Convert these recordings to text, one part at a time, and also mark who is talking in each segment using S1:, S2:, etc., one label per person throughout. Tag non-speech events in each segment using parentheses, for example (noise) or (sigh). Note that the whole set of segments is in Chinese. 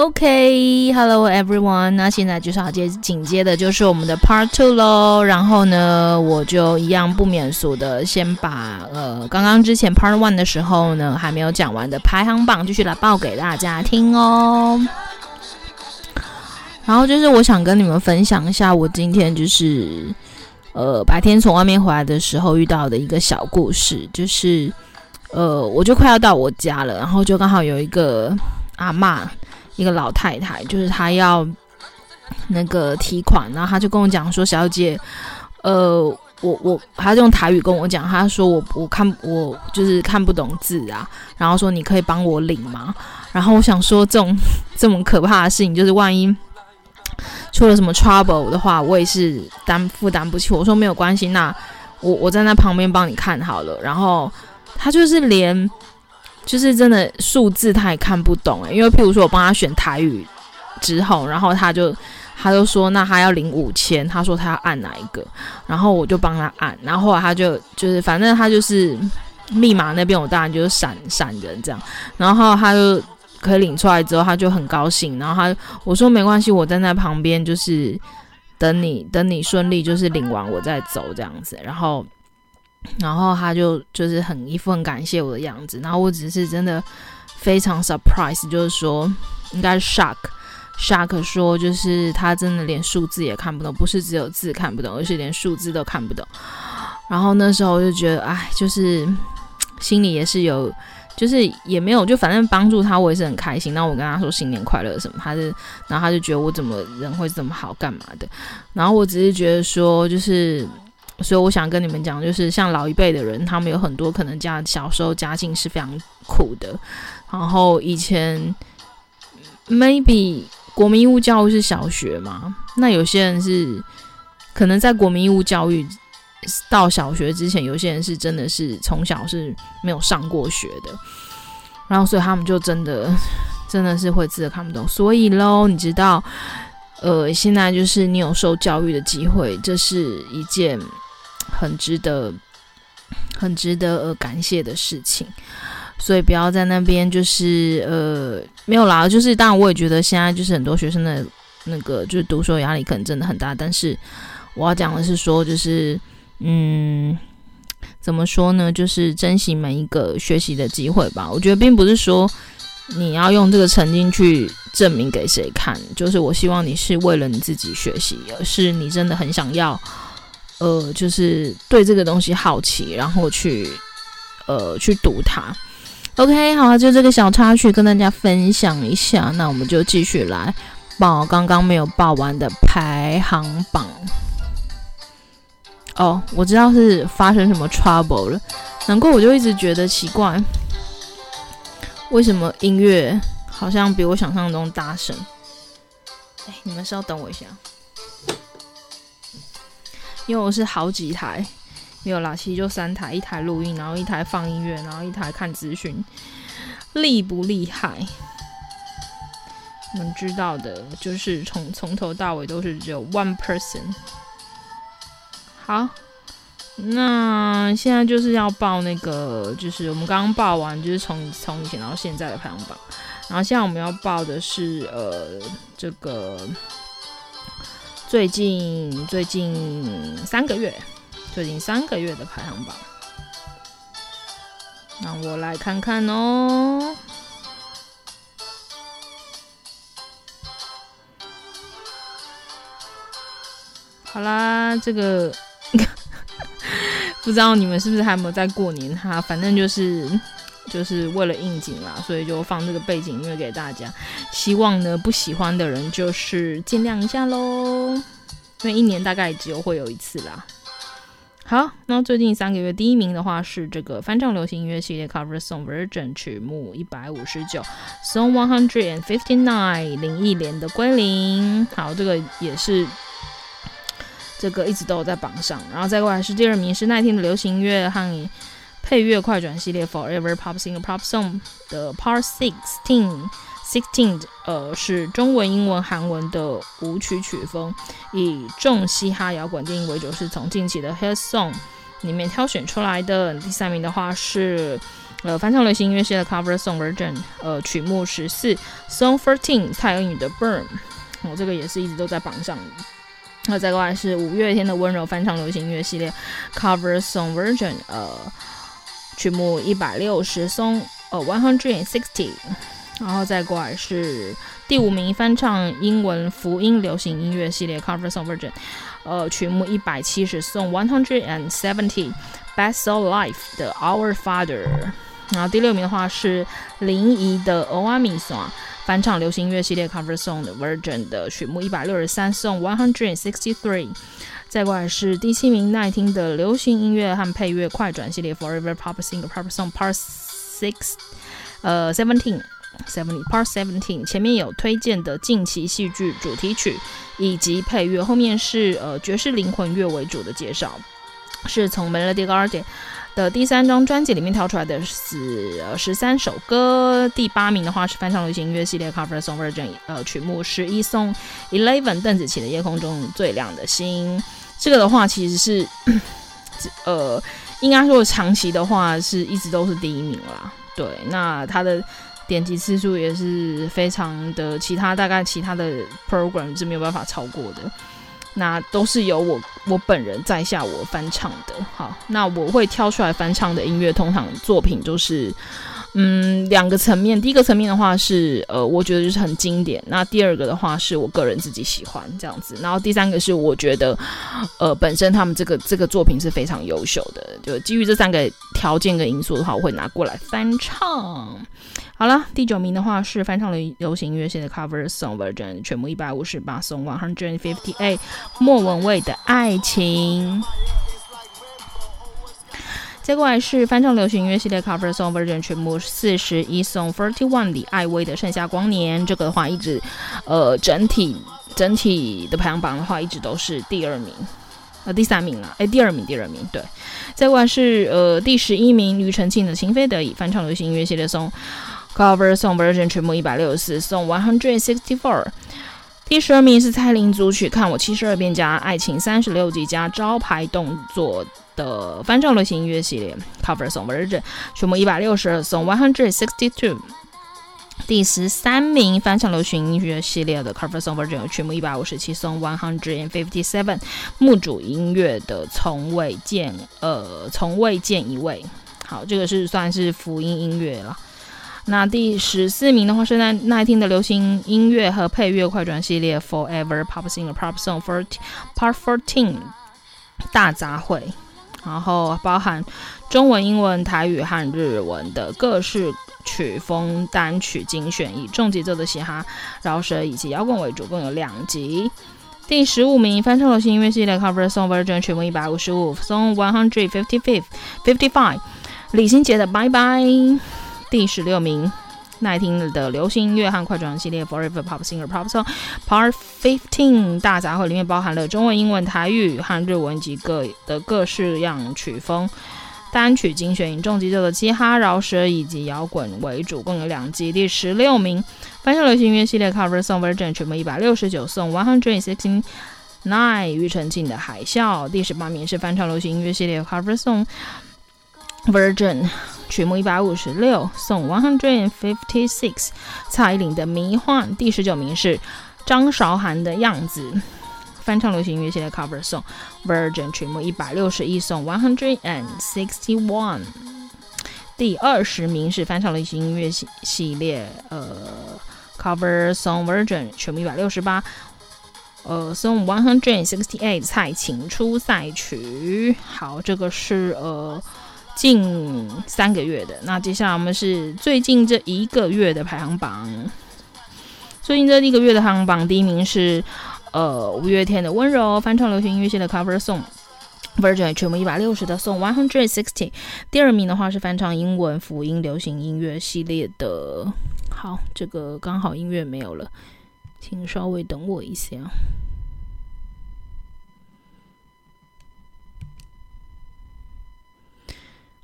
S1: OK，Hello everyone，那现在就是要接紧接的就是我们的 Part Two 喽。然后呢，我就一样不免俗的先把呃刚刚之前 Part One 的时候呢还没有讲完的排行榜继续来报给大家听哦。然后就是我想跟你们分享一下我今天就是呃白天从外面回来的时候遇到的一个小故事，就是呃我就快要到我家了，然后就刚好有一个阿嬷。一个老太太，就是她要那个提款，然后她就跟我讲说：“小姐，呃，我我，她用台语跟我讲，她说我我看我就是看不懂字啊，然后说你可以帮我领吗？然后我想说，这种这么可怕的事情，就是万一出了什么 trouble 的话，我也是担负担不起。我说没有关系，那我我站在旁边帮你看好了。然后她就是连。就是真的数字他也看不懂诶，因为譬如说我帮他选台语之后，然后他就他就说那他要领五千，他说他要按哪一个，然后我就帮他按，然后后来他就就是反正他就是密码那边我当然就是闪闪人这样，然后他就可以领出来之后他就很高兴，然后他我说没关系，我站在旁边就是等你等你顺利就是领完我再走这样子，然后。然后他就就是很一副很感谢我的样子，然后我只是真的非常 surprise，就是说应该 shock shock 说就是他真的连数字也看不懂，不是只有字看不懂，而是连数字都看不懂。然后那时候我就觉得，哎，就是心里也是有，就是也没有，就反正帮助他，我也是很开心。那我跟他说新年快乐什么，他是，然后他就觉得我怎么人会这么好，干嘛的？然后我只是觉得说，就是。所以我想跟你们讲，就是像老一辈的人，他们有很多可能家小时候家境是非常苦的，然后以前 maybe 国民义务教育是小学嘛，那有些人是可能在国民义务教育到小学之前，有些人是真的是从小是没有上过学的，然后所以他们就真的真的是会字看不懂，所以喽，你知道，呃，现在就是你有受教育的机会，这是一件。很值得，很值得呃感谢的事情，所以不要在那边就是呃没有啦，就是当然我也觉得现在就是很多学生的那个就是读书压力可能真的很大，但是我要讲的是说就是嗯怎么说呢，就是珍惜每一个学习的机会吧。我觉得并不是说你要用这个成绩去证明给谁看，就是我希望你是为了你自己学习，而是你真的很想要。呃，就是对这个东西好奇，然后去呃去读它。OK，好，就这个小插曲跟大家分享一下。那我们就继续来报刚刚没有报完的排行榜。哦，我知道是发生什么 trouble 了，难怪我就一直觉得奇怪，为什么音乐好像比我想象中大声？哎，你们稍等我一下。因为我是好几台，没有啦，其实就三台，一台录音，然后一台放音乐，然后一台看资讯，厉不厉害？我们知道的，就是从从头到尾都是只有 one person。好，那现在就是要报那个，就是我们刚刚报完，就是从从以前到现在的排行榜，然后现在我们要报的是呃这个。最近最近三个月，最近三个月的排行榜，让我来看看哦。好啦，这个 (laughs) 不知道你们是不是还没有在过年哈？反正就是。就是为了应景啦，所以就放这个背景音乐给大家。希望呢，不喜欢的人就是见谅一下喽，因为一年大概只有会有一次啦。好，那最近三个月第一名的话是这个翻唱流行音乐系列 Cover Song Version 曲目一百五十九，Song One Hundred and Fifty Nine 林忆莲的归零。好，这个也是这个一直都有在榜上。然后再过来是第二名是奈听的流行音乐和配乐快转系列 Forever Pop Singer Pop Song 的 Part Sixteen。Sixteen，呃，是中文、英文、韩文的舞曲曲风，以重嘻哈摇滚电音为主，是从近期的 Hit Song 里面挑选出来的。第三名的话是，呃，翻唱流行音乐系的 Cover Song Version，呃，曲目十四，Song Fourteen，蔡依林的 Burn，我、哦、这个也是一直都在榜上。那再过来是五月天的温柔翻唱流行音乐系列 Cover Song Version，呃，曲目一百六十，Song，呃，One Hundred and Sixty。然后再过来是第五名，翻唱英文福音流行音乐系列 Cover Song Version，呃，曲目一百七十颂 （One Hundred and Seventy，Best of Life 的 Our Father。然后第六名的话是林怡的欧阿米索翻唱流行音乐系列 Cover Song 的 Version 的曲目一百六十三颂 （One Hundred and Sixty Three。再过来是第七名，耐听的流行音乐和配乐快转系列 Forever Pop Singer Pop Song Part Six，呃，Seventeen。Seventy Part Seventeen 前面有推荐的近期戏剧主题曲以及配乐，后面是呃爵士灵魂乐为主的介绍，是从 Melody Garden 的第三张专辑里面挑出来的是十三首歌。第八名的话是翻唱流行音乐系列 Cover Song Version，呃曲目十一松 Eleven 邓紫棋的夜空中最亮的星。这个的话其实是呃应该说长期的话是一直都是第一名啦。对，那他的。点击次数也是非常的，其他大概其他的 program 是没有办法超过的，那都是由我我本人在下我翻唱的。好，那我会挑出来翻唱的音乐，通常作品就是，嗯，两个层面。第一个层面的话是，呃，我觉得就是很经典。那第二个的话是我个人自己喜欢这样子。然后第三个是我觉得，呃，本身他们这个这个作品是非常优秀的。就基于这三个条件跟因素的话，我会拿过来翻唱。好了，第九名的话是翻唱了流行音乐系的 Cover Song Version，全部一百五十八，Song One Hundred Fifty Eight，莫文蔚的爱情。接过来是翻唱流行音乐系列 Cover Song Version，曲目四十一，Song Forty One，李艾薇的盛夏光年。这个的话一直，呃，整体整体的排行榜的话一直都是第二名，呃，第三名了，哎，第二名，第二名，对。再过来是呃第十一名，庾澄庆的情非得已，翻唱流行音乐系列 Song。Cover Song Version 曲目一百六十四，Song One Hundred Sixty Four。第十二名是蔡琳组曲《看我七十二变》加《爱情三十六计》加招牌动作的翻唱流行音乐系列 Cover Song Version 曲目一百六十二，Song One Hundred Sixty Two。第十三名翻唱流行音乐系列的 Cover Song Version 曲目一百五十七，Song One Hundred Fifty Seven。木主音乐的从未见，呃，从未见一位。好，这个是算是福音音乐了。那第十四名的话是奈奈听的流行音乐和配乐快转系列 Forever Pop Singer Pop Song for Part Fourteen 大杂烩，然后包含中文、英文、台语和日文的各式曲风单曲精选，以重节奏的嘻哈、饶舌以及摇滚为主，共有两集。第十五名翻唱流行音乐系列 Cover Song Version 曲目一百五十五 Song One Hundred Fifty Fifth Fifty Five 李心洁的 Bye Bye。第十六名，耐听的流行音乐和快转系列 Forever Pop Singer Pop Song Part Fifteen 大杂烩，里面包含了中文、英文、台语和日文及各的各式样曲风单曲精选，以重节奏的嘻哈、饶舌以及摇滚为主，共有两辑。第十六名，翻唱流行音乐系列 Cover Song Version 曲目一百六十九送 One Hundred Sixty Nine，庾澄庆的海啸。第十八名是翻唱流行音乐系列 Cover Song Version。曲目一百五十六，Song One Hundred and Fifty Six，蔡依林的迷幻。第十九名是张韶涵的样子，翻唱流行音乐系列 Cover Song Version，曲目一百六十一，Song One Hundred and Sixty One。第二十名是翻唱流行音乐系系列呃 Cover Song Version，曲目一百六十八，呃 Song One Hundred and Sixty Eight，蔡琴出赛曲。好，这个是呃。近三个月的，那接下来我们是最近这一个月的排行榜。最近这一个月的排行榜，第一名是呃五月天的温柔翻唱流行音乐系的 Cover Song Virgin 全部一百六十的 Song One Hundred Sixty。第二名的话是翻唱英文福音流行音乐系列的。好，这个刚好音乐没有了，请稍微等我一下。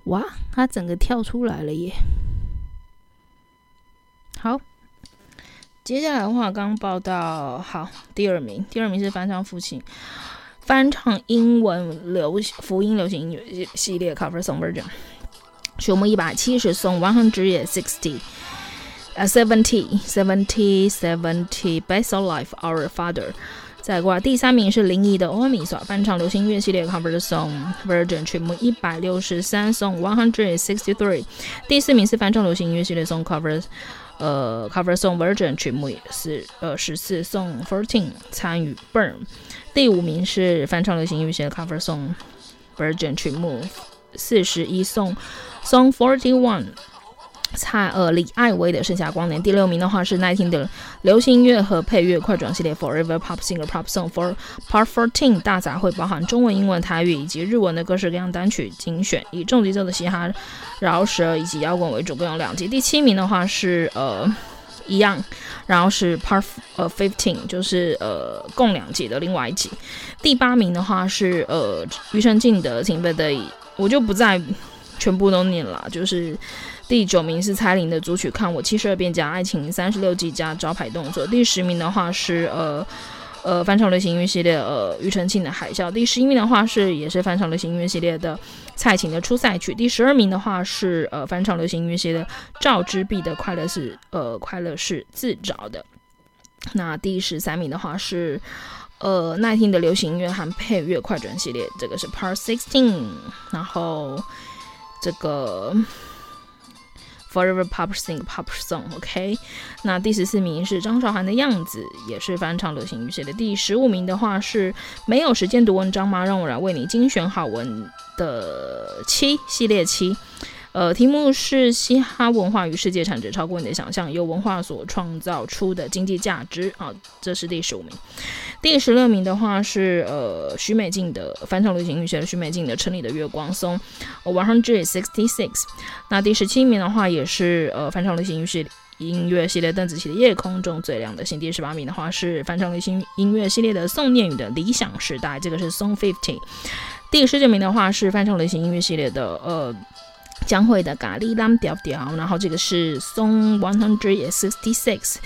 S1: 哇，他整个跳出来了耶！好，接下来的话刚报道，好，第二名，第二名是翻唱父亲，翻唱英文流福音流行音乐系列 Cover Song Version，曲目一百七十，Song One Hundred Sixty，呃，Seventy Seventy Seventy Best of Life Our Father。再过，第三名是林忆的《欧米耍》翻唱流行音乐系列 Cover Song Version 曲目一百六十三，Song One Hundred Sixty Three。第四名是翻唱流行音乐系列 Song Cover，呃，Cover Song Version 曲目是呃十四，Song Fourteen 参与 Burn。第五名是翻唱流行音乐系列 Cover Song Version 曲目四十一，Song Song Forty One。蔡呃李艾薇的《盛夏光年》，第六名的话是奈听的流行音乐和配乐快转系列 Forever Pop Singer Pop Song for Part Fourteen 大杂烩，包含中文、英文、台语以及日文的各式各样单曲精选，以重节奏的嘻哈、饶舌以及摇滚为主，共有两集。第七名的话是呃一样，然后是 Part 呃 Fifteen，就是呃共两集的另外一集。第八名的话是呃庾澄庆的《情非得已》，我就不再全部都念了，就是。第九名是蔡琳的组曲《看我七十二变加爱情三十六计加招牌动作》。第十名的话是呃呃翻唱流行音乐系列呃庾澄庆的《海啸》。第十一名的话是也是翻唱流行音乐系列的蔡琴的《出赛曲》。第十二名的话是呃翻唱流行音乐系列赵之璧的快乐是呃快乐是自找的。那第十三名的话是呃奈听的流行音乐含配乐快转系列，这个是 Part Sixteen。然后这个。Forever Pop Sing Pop Song，OK，那第十四名是张韶涵的样子，也是翻唱流行语写的。第十五名的话是没有时间读文章吗？让我来为你精选好文的七系列七。呃，题目是嘻哈文化与世界产值超过你的想象，由文化所创造出的经济价值啊，这是第十五名。第十六名的话是呃许美静的翻唱流行音乐许美静的《城里的月光》松，One Hundred Sixty Six。那第十七名的话也是呃翻唱流行音乐系列邓紫棋的《夜空中最亮的星》。第十八名的话是翻唱流行音乐系列的宋念宇的《理想时代》，这个是 Song Fifty。第十九名的话是翻唱流行音乐系列的呃。江蕙的咖喱蓝调调，然后这个是 Song One Hundred Sixty Six，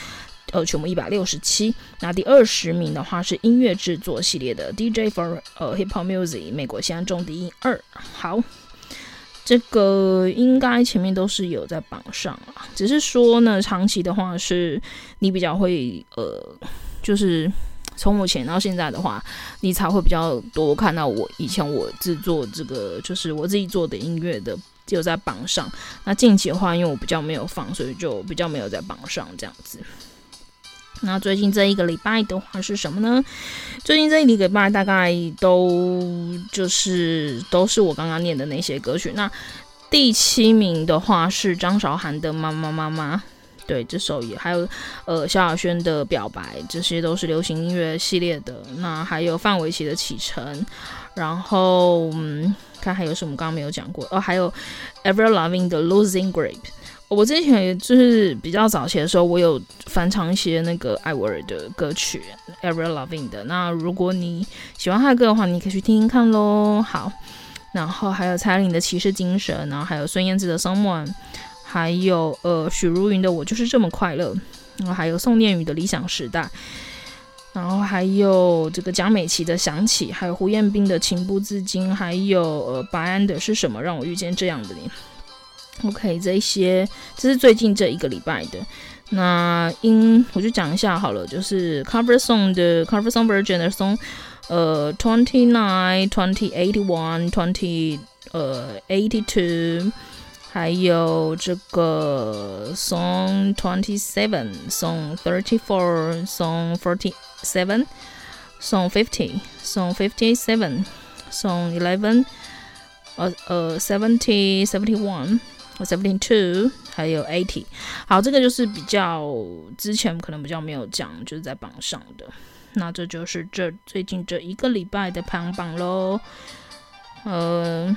S1: 呃，全部一百六十七。那第二十名的话是音乐制作系列的 DJ for 呃 Hip Hop Music，美国西岸重低音二。好，这个应该前面都是有在榜上啊，只是说呢，长期的话是你比较会呃，就是从目前到现在的话，你才会比较多看到我以前我制作这个，就是我自己做的音乐的。有在榜上，那近期的话，因为我比较没有放，所以就比较没有在榜上这样子。那最近这一个礼拜的话是什么呢？最近这一个礼拜大概都就是都是我刚刚念的那些歌曲。那第七名的话是张韶涵的《妈妈妈妈》，对，这首也还有呃萧亚轩的《表白》，这些都是流行音乐系列的。那还有范玮琪的《启程》，然后嗯。看还有什么刚刚没有讲过哦，还有 Ever Loving 的 Losing Grip。我之前就是比较早期的时候，我有翻唱一些那个艾薇儿的歌曲 Ever Loving 的。那如果你喜欢他的歌的话，你可以去听听看喽。好，然后还有蔡琳的骑士精神，然后还有孙燕姿的 Someone，还有呃许茹芸的我就是这么快乐，然后还有宋念宇的理想时代。然后还有这个蒋美琪的想起，还有胡彦斌的情不自禁，还有呃白安的是什么让我遇见这样的你？OK，这一些这是最近这一个礼拜的。那音我就讲一下好了，就是 cover song 的 cover song version 的 song，呃，twenty nine twenty eighty one twenty 呃 eighty two。还有这个 Song Twenty Seven, Song Thirty Four, Song Forty Seven, Song Fifty, Song Fifty Seven, Song Eleven, 呃呃 Seventy, Seventy One, Seventy Two，还有 Eighty。好，这个就是比较之前可能比较没有讲，就是在榜上的。那这就是这最近这一个礼拜的排行榜喽。呃，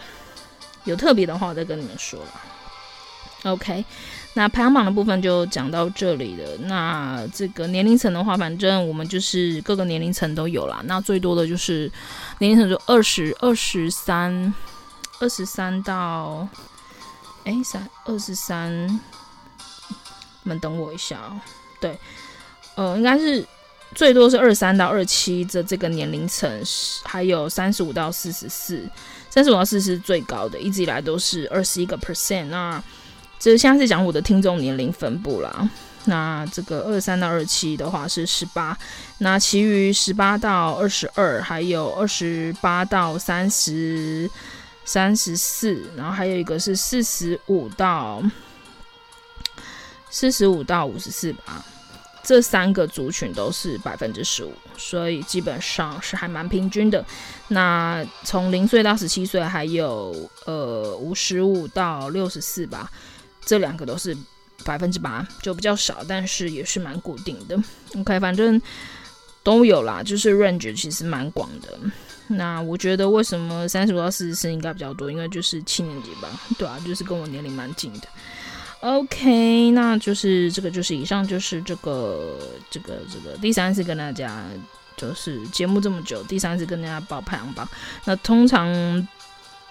S1: 有特别的话，再跟你们说了。OK，那排行榜的部分就讲到这里了。那这个年龄层的话，反正我们就是各个年龄层都有啦。那最多的就是年龄层就二十二十三，二十三到哎三二十三，你们等我一下哦。对，呃，应该是最多是二十三到二七这这个年龄层，还有三十五到四十四，三十五到四十是最高的，一直以来都是二十一个 percent。那这现在是讲我的听众年龄分布啦。那这个二三到二七的话是十八，那其余十八到二十二，还有二十八到三十三十四，然后还有一个是四十五到四十五到五十四吧。这三个族群都是百分之十五，所以基本上是还蛮平均的。那从零岁到十七岁，还有呃五十五到六十四吧。这两个都是百分之八，就比较少，但是也是蛮固定的。OK，反正都有啦，就是 range 其实蛮广的。那我觉得为什么三十五到四十四应该比较多？因为就是七年级吧，对啊，就是跟我年龄蛮近的。OK，那就是这个，就是以上就是这个这个这个第三次跟大家就是节目这么久，第三次跟大家报排行榜。那通常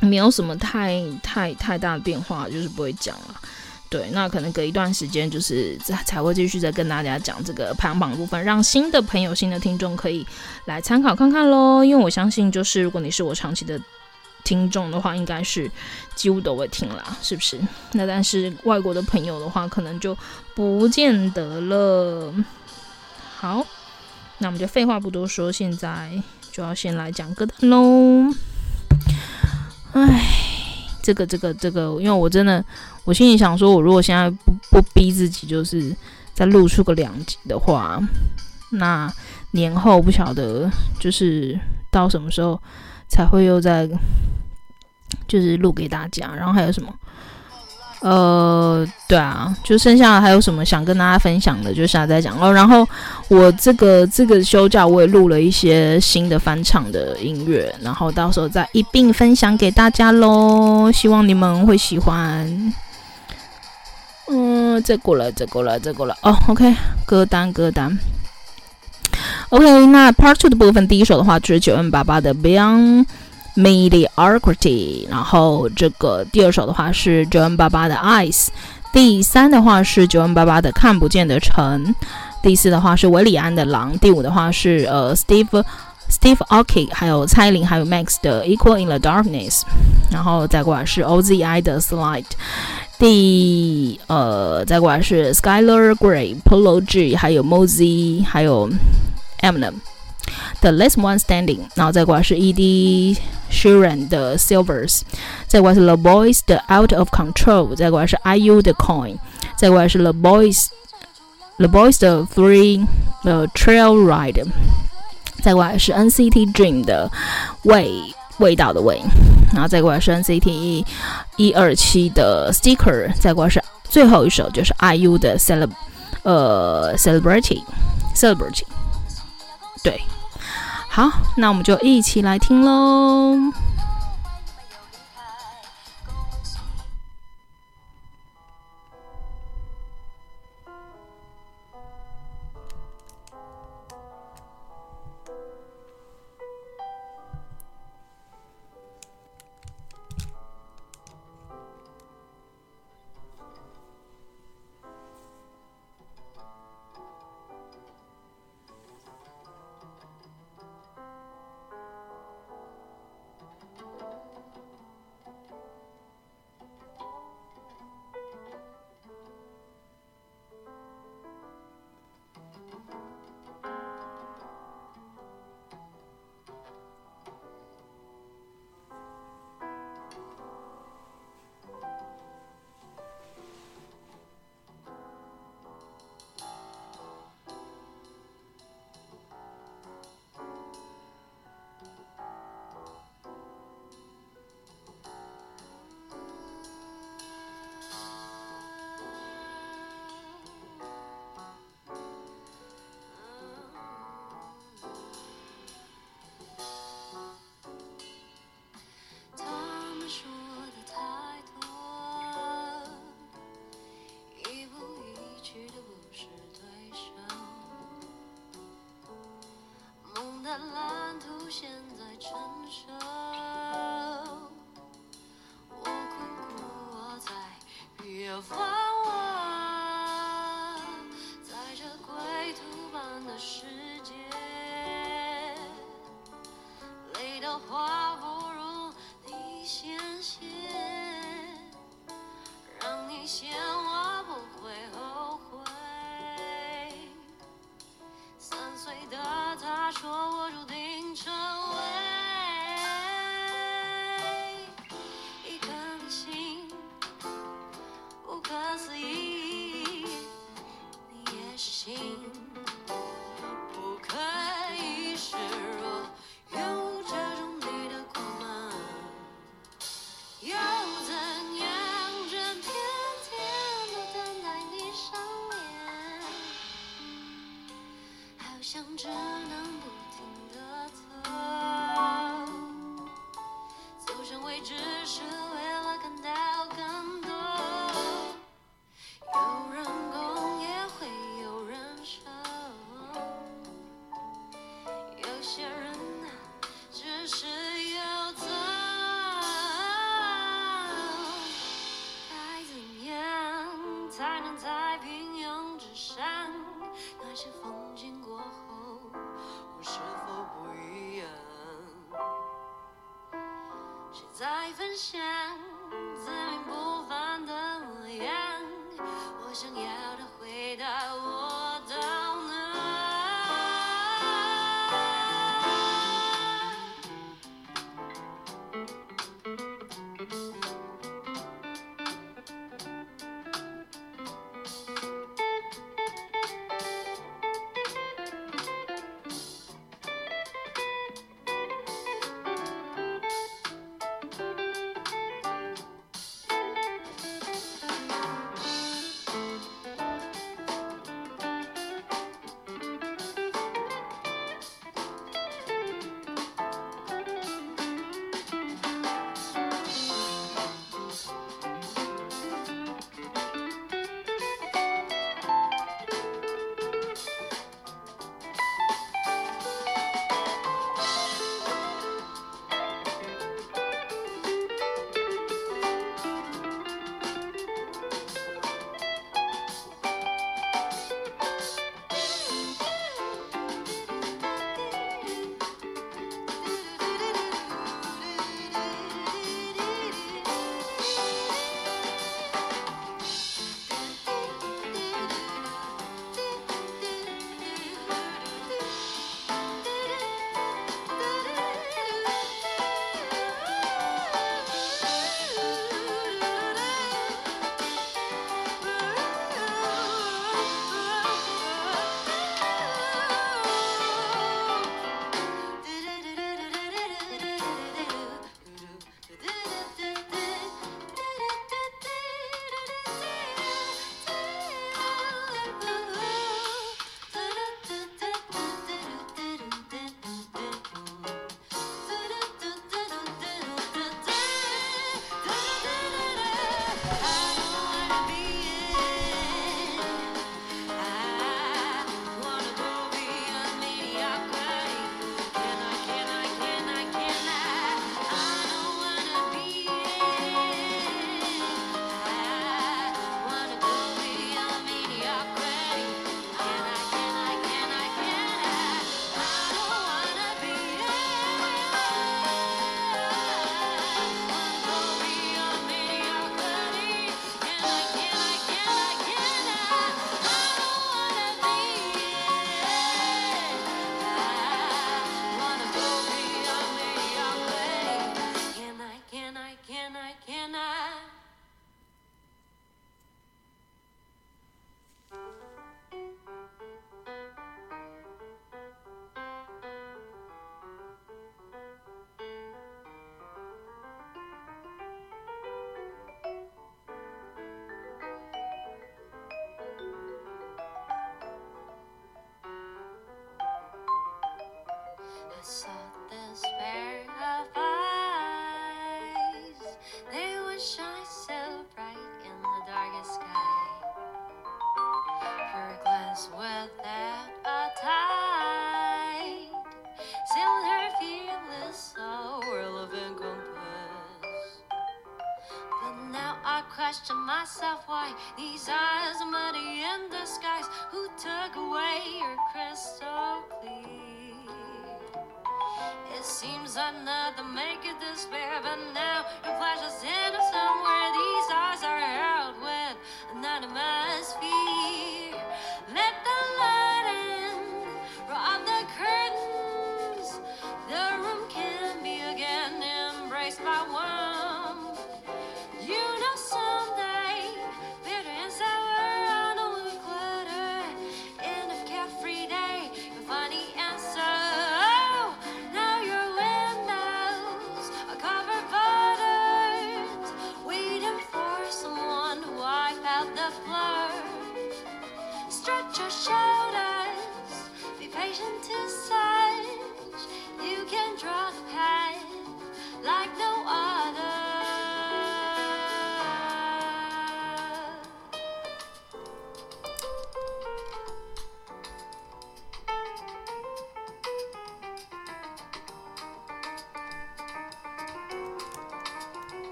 S1: 没有什么太太太大的变化，就是不会讲了。对，那可能隔一段时间，就是才会继续再跟大家讲这个排行榜部分，让新的朋友、新的听众可以来参考看看喽。因为我相信，就是如果你是我长期的听众的话，应该是几乎都会听啦，是不是？那但是外国的朋友的话，可能就不见得了。好，那我们就废话不多说，现在就要先来讲歌单喽。唉，这个、这个、这个，因为我真的。我心里想说，我如果现在不不逼自己，就是再录出个两集的话，那年后不晓得就是到什么时候才会又再就是录给大家。然后还有什么？呃，对啊，就剩下还有什么想跟大家分享的，就下次再讲哦。然后我这个这个休假我也录了一些新的翻唱的音乐，然后到时候再一并分享给大家喽。希望你们会喜欢。嗯，这过了，这过了，这过了哦。OK，歌单歌单。OK，那 Part Two 的部分，第一首的话就是 9m88 的 Beyond Mediocrity，然后这个第二首的话是 9m88 的 Eyes，第三的话是 9m88 的看不见的城，第四的话是韦礼安的狼，第五的话是呃 Steve Steve Aoki，还有蔡琳还有 Max 的 Equal in the Darkness，然后再过来是 OZI 的 Slide。第呃，再过来是 Skylar Grey、Polo G，还有 Mozzy，还有 Eminem 的 Last One Standing，然后再过来是 Ed Sheeran 的 Silvers，再过来是 The Boys 的 Out of Control，再过来是 IU 的 Coin，再过来是 The Boys，The Boys 的 Free 呃 Trail Ride， 再过来是 nct dream 的味味道的味。然后再过来是 nct 一二七的 sticker 再过来是最后一首就是 iu 的 celebrity celebrity 对。好那我们就一起
S2: 来听喽分享。To myself why these eyes are muddy in the skies. Who took away your crystal clear? It seems another make it despair, but now your flash is innocent.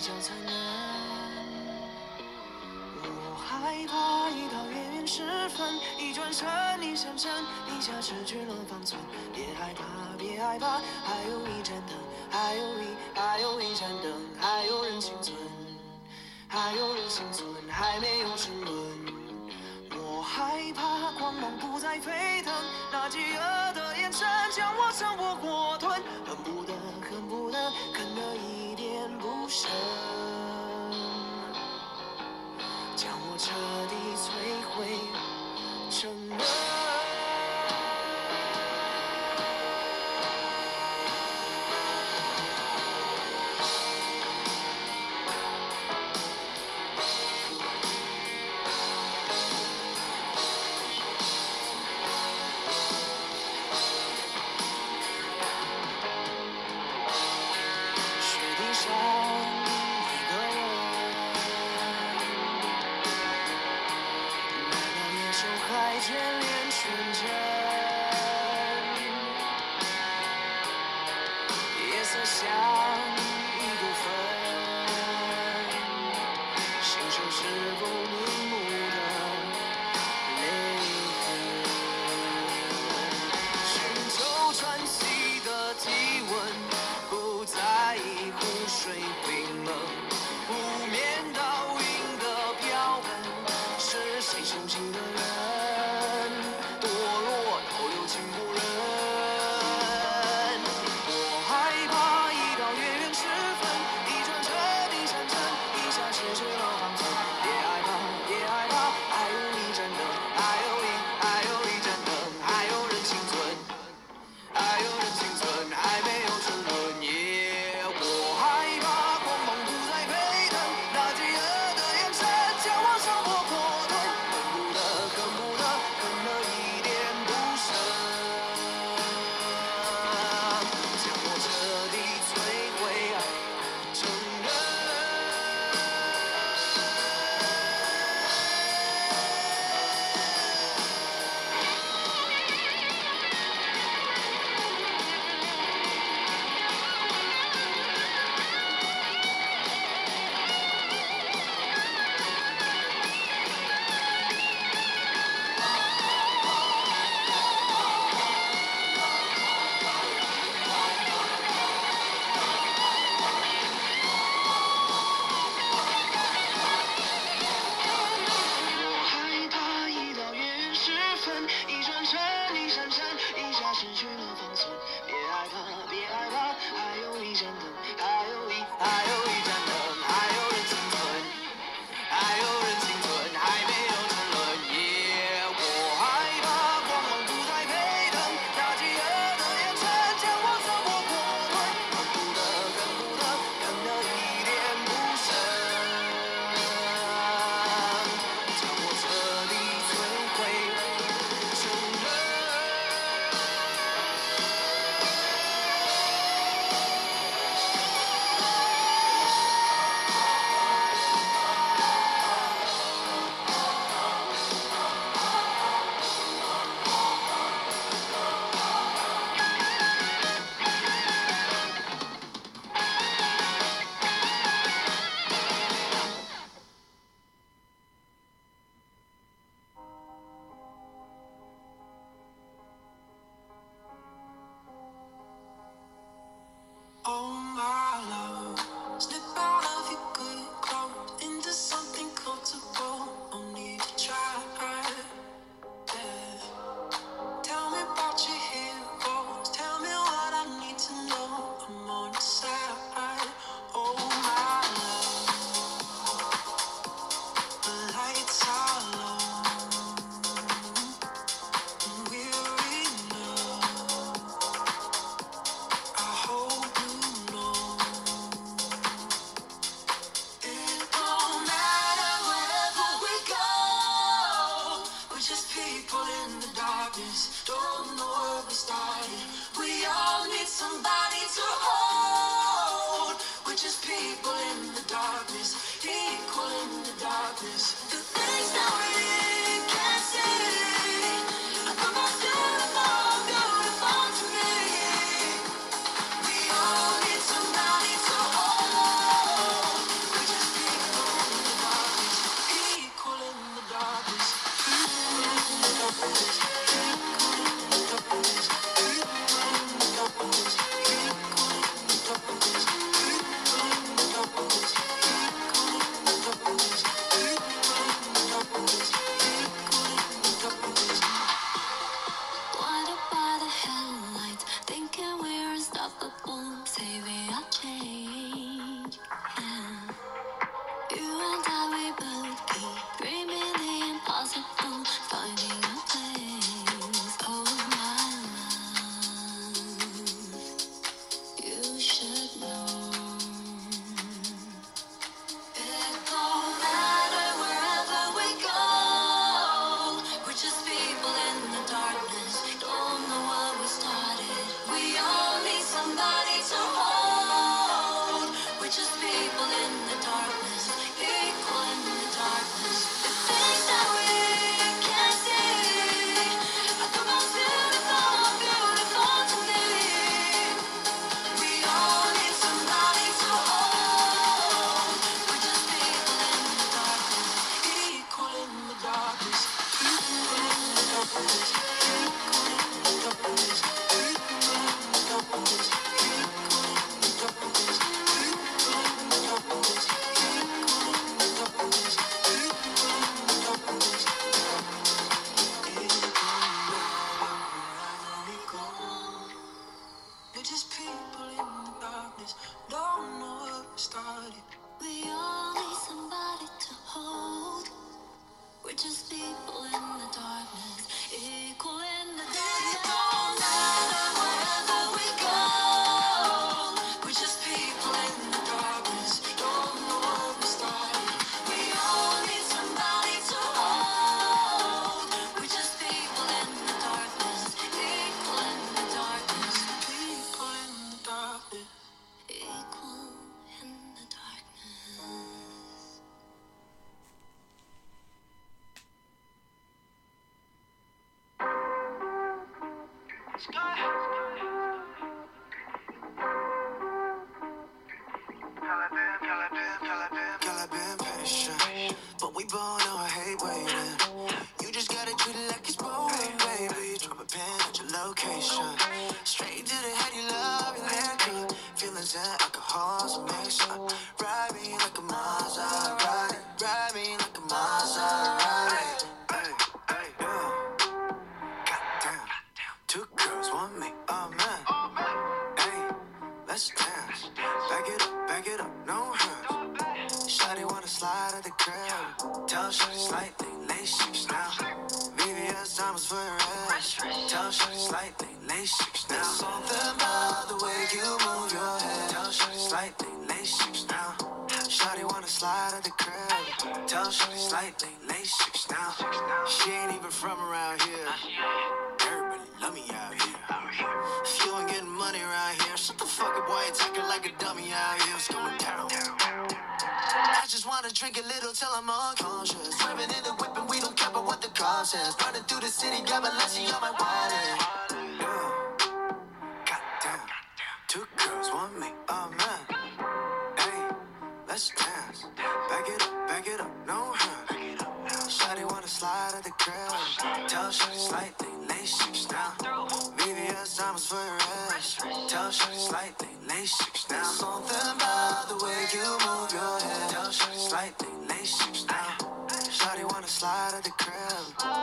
S2: 较残忍。我害怕一到月圆时分，一转身你上身，一下失去了方寸。别害怕，别害怕，还有一盏灯，还有一，还有一盏灯，还有人幸存，还有人幸存，还没有沉沦。害怕光芒不再沸腾，那饥饿的眼神将我生活
S3: 过。So.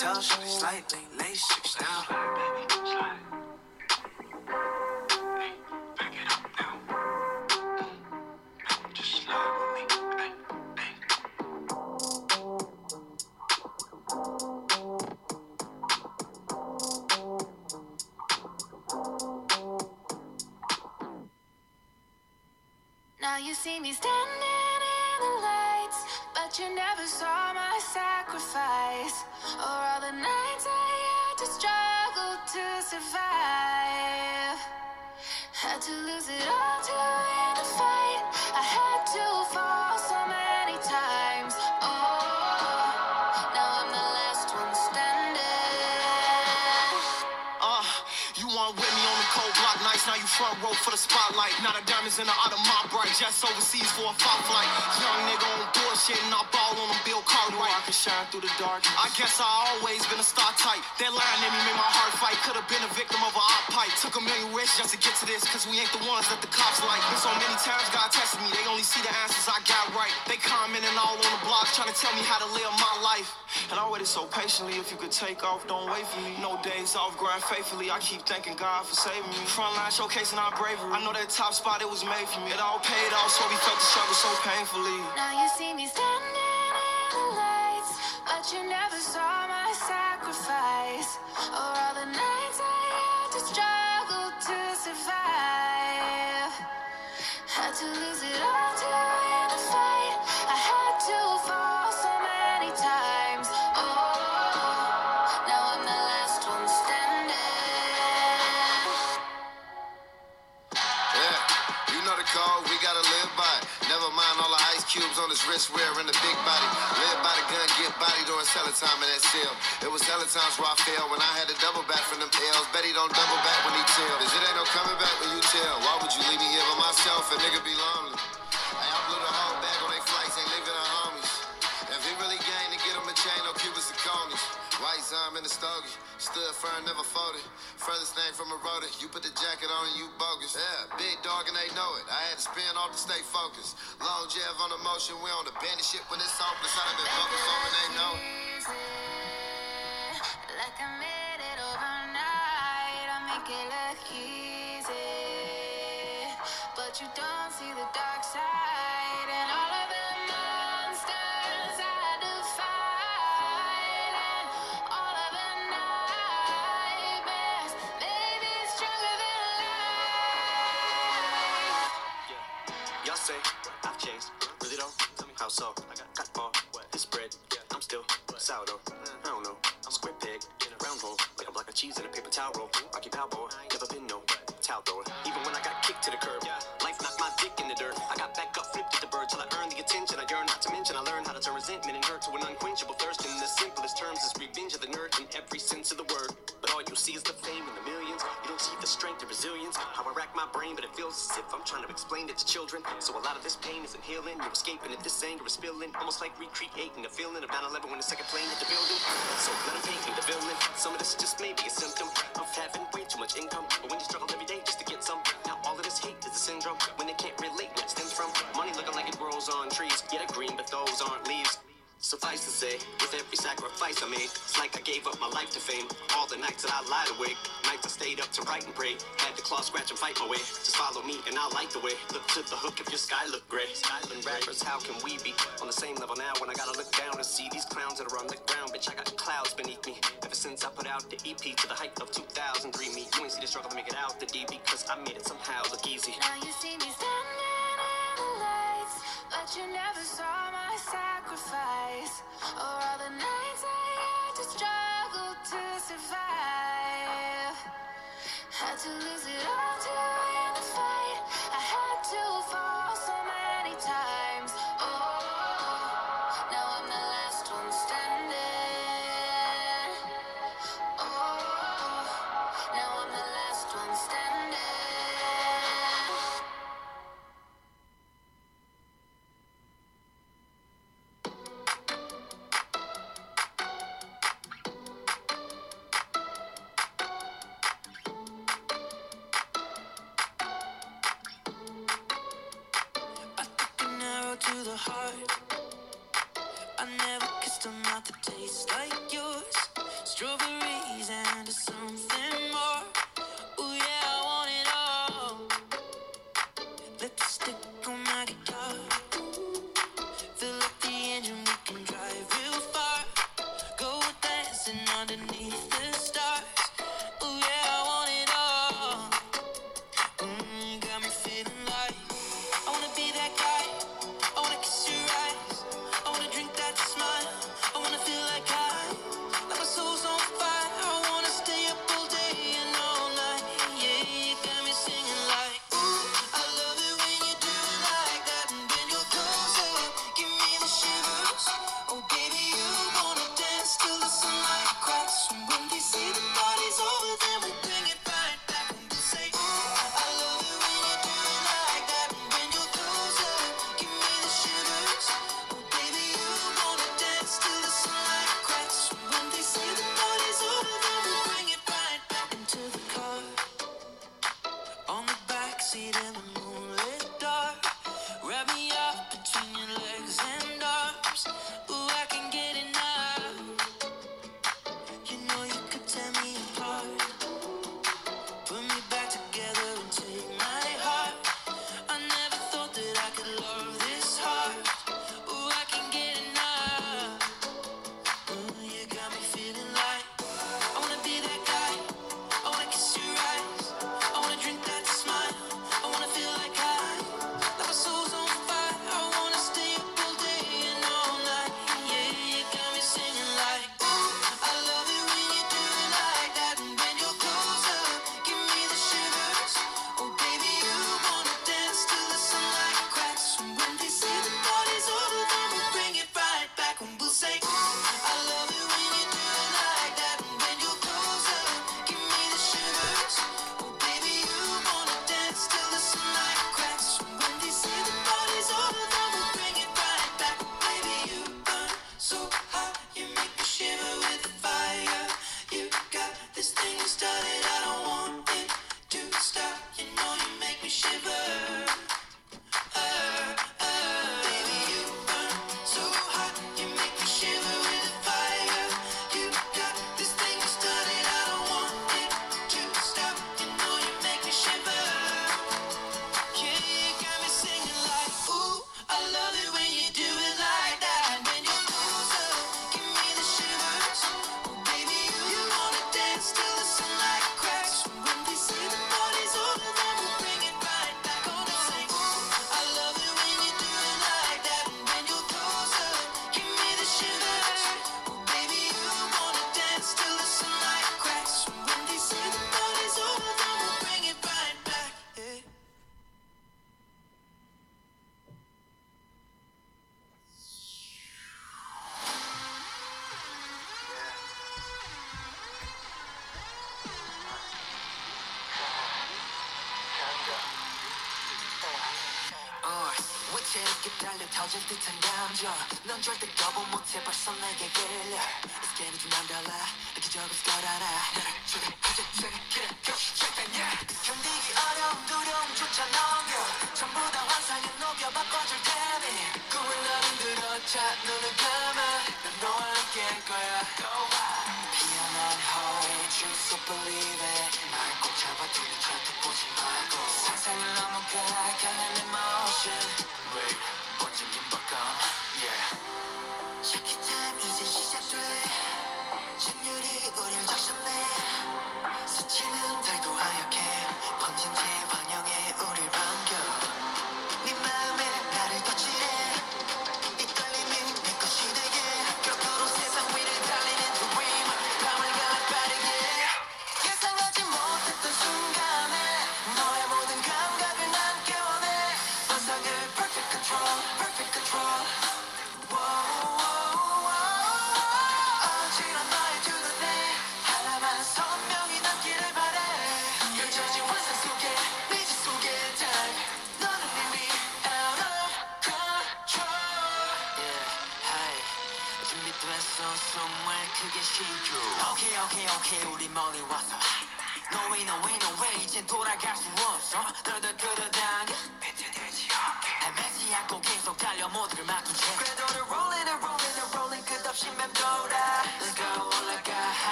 S3: Tell shorty slightly, lay shit down. Took a million risks just to get to this, cause we ain't the ones that the cops like. Been so many times God tested me, they only see the answers I got right. They commenting all on the blogs, trying to tell me how to live my life. And I waited so patiently, if you could take off, don't wait for me. No days off, grind faithfully. I keep thanking God for saving me. Frontline showcasing our bravery. I know that top spot, it was made for me. It all paid off, so we felt the struggle so painfully.
S4: Now you see me standing in the lights, but you never saw my sacrifice. Or all the nights I Had to lose it all to fight. I had to fall so many times. Oh, now I'm the last one standing.
S5: Yeah, you know the code, we gotta live by it. Never mind all the ice cubes on his wrist wearing the big body. Body during selling time in that. It was hella times where I when I had to double back from them L's. Bet he don't double back when he tell. Cause it ain't no coming back when you tell. Why would you leave me here by myself? A nigga be lonely. Stood firm, never folded. Furthest thing from a rotor. You put the jacket on and you bogus. Yeah, big dog and they know it. I had to spin off to stay focused. Long jab on the motion. We on the bandit shit when it's hopeless. I done been focused on and they know it.
S4: like I made it overnight. I make it look easy, but you don't see the
S6: cheese in a paper towel roll. Rocky Balboa. Never been no towel thrower. Even when I got kicked to the curb. Life knocked my dick in the dirt. I got back up, flipped at the bird till I earned the attention. I yearn not to mention. I learned how to turn resentment and hurt to an unquenchable thirst. In the simplest terms, is revenge of the nerd in every sense of the word. But all you see is the fame and the millions. Strength and resilience. How I rack my brain, but it feels as if I'm trying to explain it to children. So a lot of this pain isn't healing. You're escaping it. This anger is spilling. Almost like recreating a feeling of 9-11 when the second plane hit the building. So let them paint me the villain. Some of this just may be a symptom of having way too much income. But when you struggle every day just to get some, now all of this hate is a syndrome. When they can't relate, what it stems from money looking like it grows on trees. Yeah, they're green, but those aren't leaves. Suffice to say, with every sacrifice I made, it's like I gave up my life to fame. All the nights that I lied awake, nights I stayed up to write and pray. Had to claw, scratch, and fight my way. Just follow me and I'll light the way. Look to the hook if your sky look gray. Skyland rappers, how can we be on the same level now when I gotta look down and see these clowns that are on the ground? Bitch, I got clouds beneath me. Ever since I put out the EP to the height of 2003, me, you ain't see the struggle to make it out the D because I made it somehow look easy.
S2: Now you see me standing but you never saw my sacrifice. Or all the nights I had to struggle to survive. Had to lose it all to win the fight. I had to fall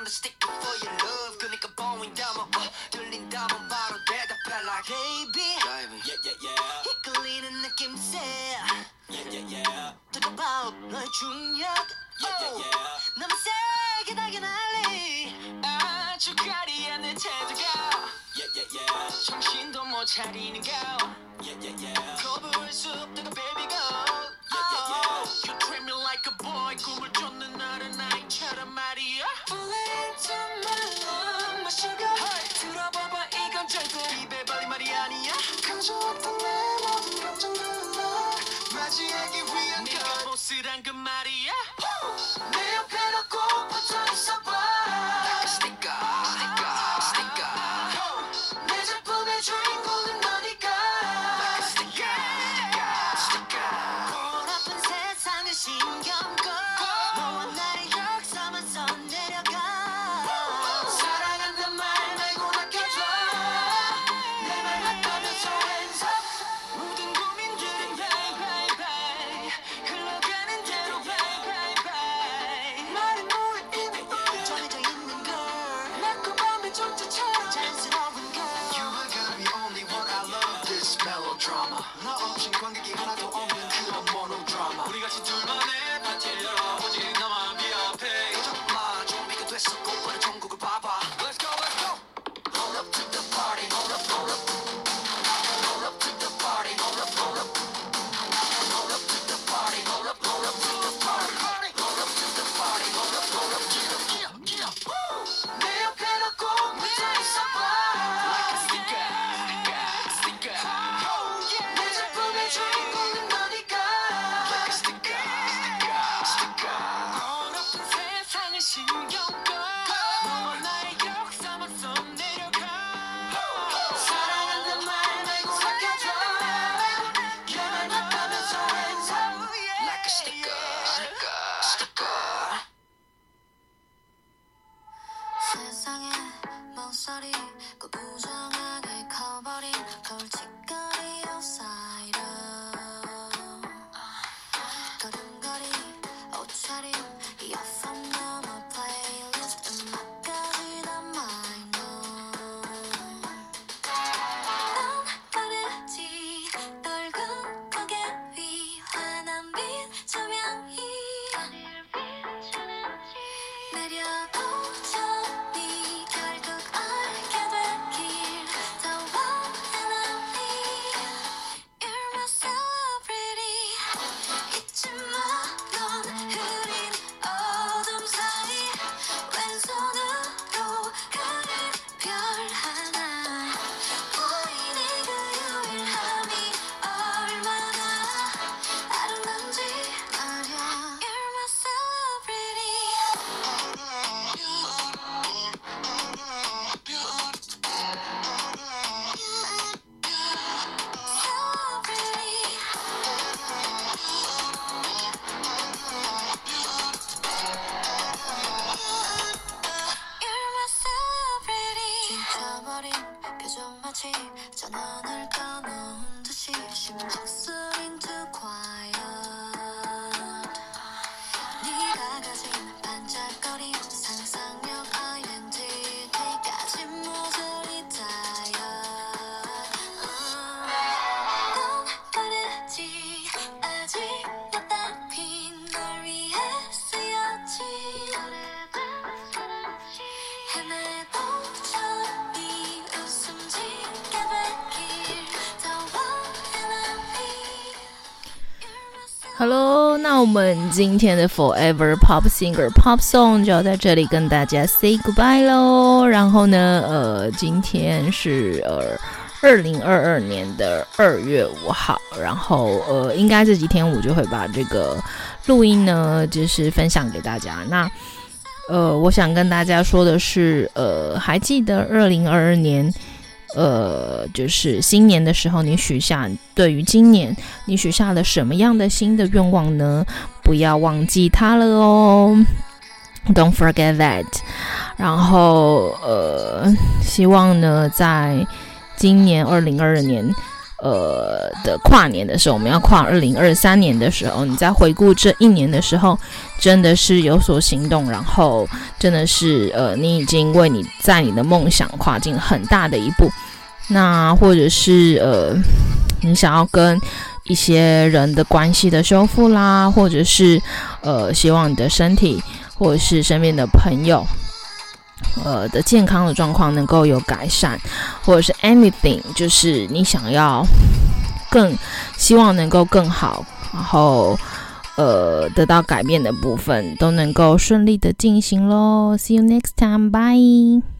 S3: 사람들
S7: stick for your love. 그니까 보인다면 어, 들린다면 바로 대답해 like baby.
S3: Yeah yeah yeah.
S8: 이끌리는 느낌새
S3: yeah yeah yeah.
S8: 뜨거워 너의 중력
S3: yeah yeah yeah.
S8: 너무 세게 나게 날리
S7: 아주 가리야 내 태도가
S3: yeah yeah yeah.
S7: 정신도 못 차리는
S3: yeah yeah yeah.
S7: 거부할 수 없다고 baby girl. 쓸쓸한 그 말이야 내 옆에
S1: 놓고 那我们今天的 Forever Pop Singer Pop Song 就要在这里跟大家 say goodbye 喽。然后呢，呃，今天是呃二零二二年的二月五号，然后呃，应该这几天我就会把这个录音呢，就是分享给大家。那呃，我想跟大家说的是，呃，还记得二零二二年？呃，就是新年的时候，你许下对于今年你许下了什么样的新的愿望呢？不要忘记它了哦，Don't forget that。然后呃，希望呢，在今年二零二二年呃的跨年的时候，我们要跨二零二三年的时候，你在回顾这一年的时候，真的是有所行动，然后真的是呃，你已经为你在你的梦想跨进很大的一步。那或者是呃，你想要跟一些人的关系的修复啦，或者是呃，希望你的身体或者是身边的朋友，呃的健康的状况能够有改善，或者是 anything，就是你想要更希望能够更好，然后呃得到改变的部分都能够顺利的进行喽。See you next time, bye.